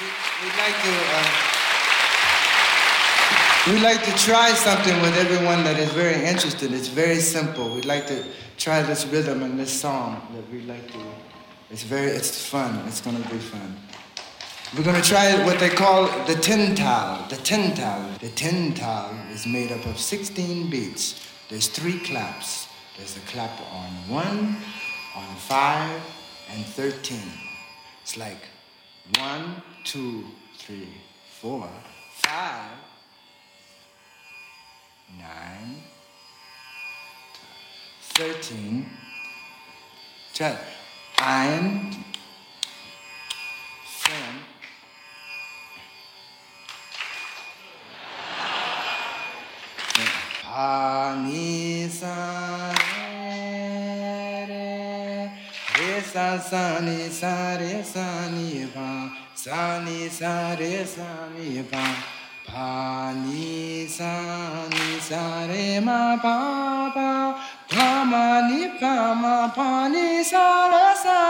We'd like to. Uh, we'd like to try something with everyone that is very interested. It's very simple. We'd like to try this rhythm and this song that we'd like to. It's very. It's fun. It's gonna be fun. We're gonna try what they call the tin tal. The tin tal. The tin tal is made up of 16 beats. There's three claps. There's a clap on one, on five, and 13. It's like one, two, three, four, five, nine, thirteen. Try ein, fünf, pa, सा, सानी, सारे, सानी भा सानी, सारे, सानी भा भानी, सानी, सारे, मा, पा पा। धामानी पामा पानी, सारा, सा